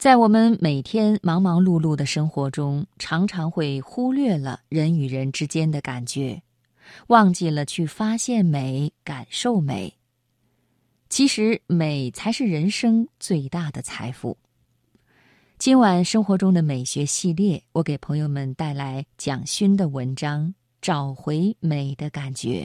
在我们每天忙忙碌碌的生活中，常常会忽略了人与人之间的感觉，忘记了去发现美、感受美。其实，美才是人生最大的财富。今晚生活中的美学系列，我给朋友们带来蒋勋的文章《找回美的感觉》。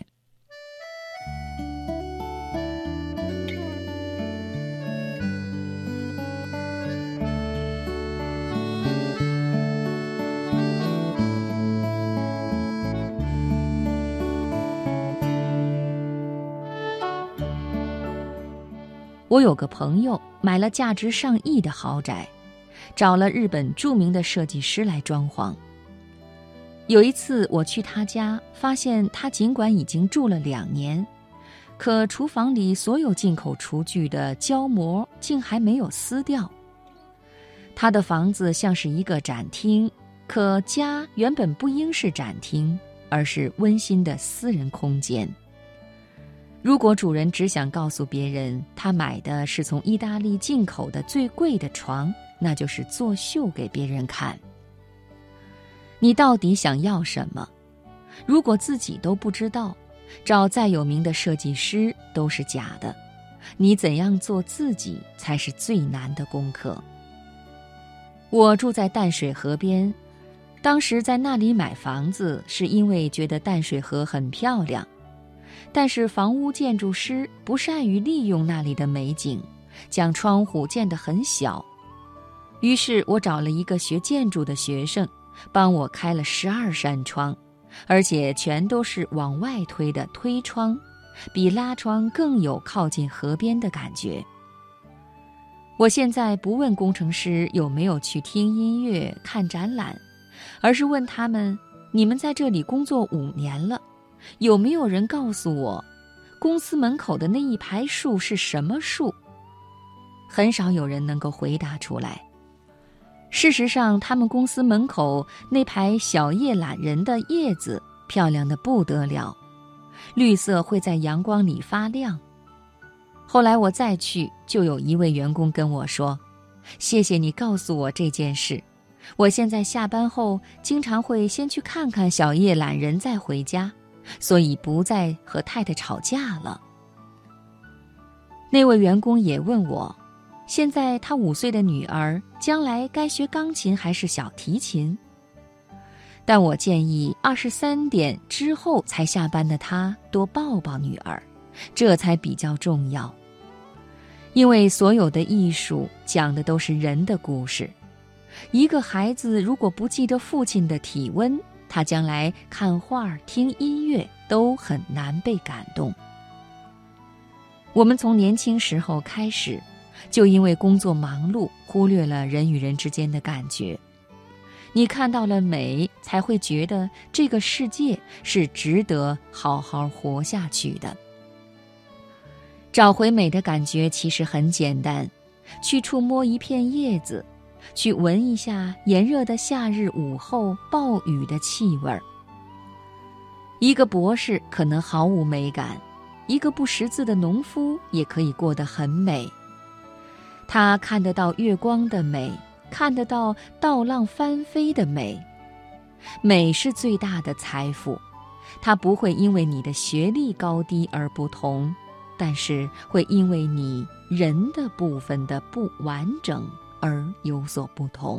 我有个朋友买了价值上亿的豪宅，找了日本著名的设计师来装潢。有一次我去他家，发现他尽管已经住了两年，可厨房里所有进口厨具的胶膜竟还没有撕掉。他的房子像是一个展厅，可家原本不应是展厅，而是温馨的私人空间。如果主人只想告诉别人他买的是从意大利进口的最贵的床，那就是作秀给别人看。你到底想要什么？如果自己都不知道，找再有名的设计师都是假的。你怎样做自己才是最难的功课。我住在淡水河边，当时在那里买房子，是因为觉得淡水河很漂亮。但是房屋建筑师不善于利用那里的美景，将窗户建得很小。于是我找了一个学建筑的学生，帮我开了十二扇窗，而且全都是往外推的推窗，比拉窗更有靠近河边的感觉。我现在不问工程师有没有去听音乐、看展览，而是问他们：你们在这里工作五年了。有没有人告诉我，公司门口的那一排树是什么树？很少有人能够回答出来。事实上，他们公司门口那排小叶懒人的叶子漂亮的不得了，绿色会在阳光里发亮。后来我再去，就有一位员工跟我说：“谢谢你告诉我这件事，我现在下班后经常会先去看看小叶懒人，再回家。”所以不再和太太吵架了。那位员工也问我，现在他五岁的女儿将来该学钢琴还是小提琴？但我建议二十三点之后才下班的他多抱抱女儿，这才比较重要。因为所有的艺术讲的都是人的故事，一个孩子如果不记得父亲的体温。他将来看画、听音乐都很难被感动。我们从年轻时候开始，就因为工作忙碌，忽略了人与人之间的感觉。你看到了美，才会觉得这个世界是值得好好活下去的。找回美的感觉其实很简单，去触摸一片叶子。去闻一下炎热的夏日午后暴雨的气味儿。一个博士可能毫无美感，一个不识字的农夫也可以过得很美。他看得到月光的美，看得到稻浪翻飞的美。美是最大的财富，它不会因为你的学历高低而不同，但是会因为你人的部分的不完整。而有所不同。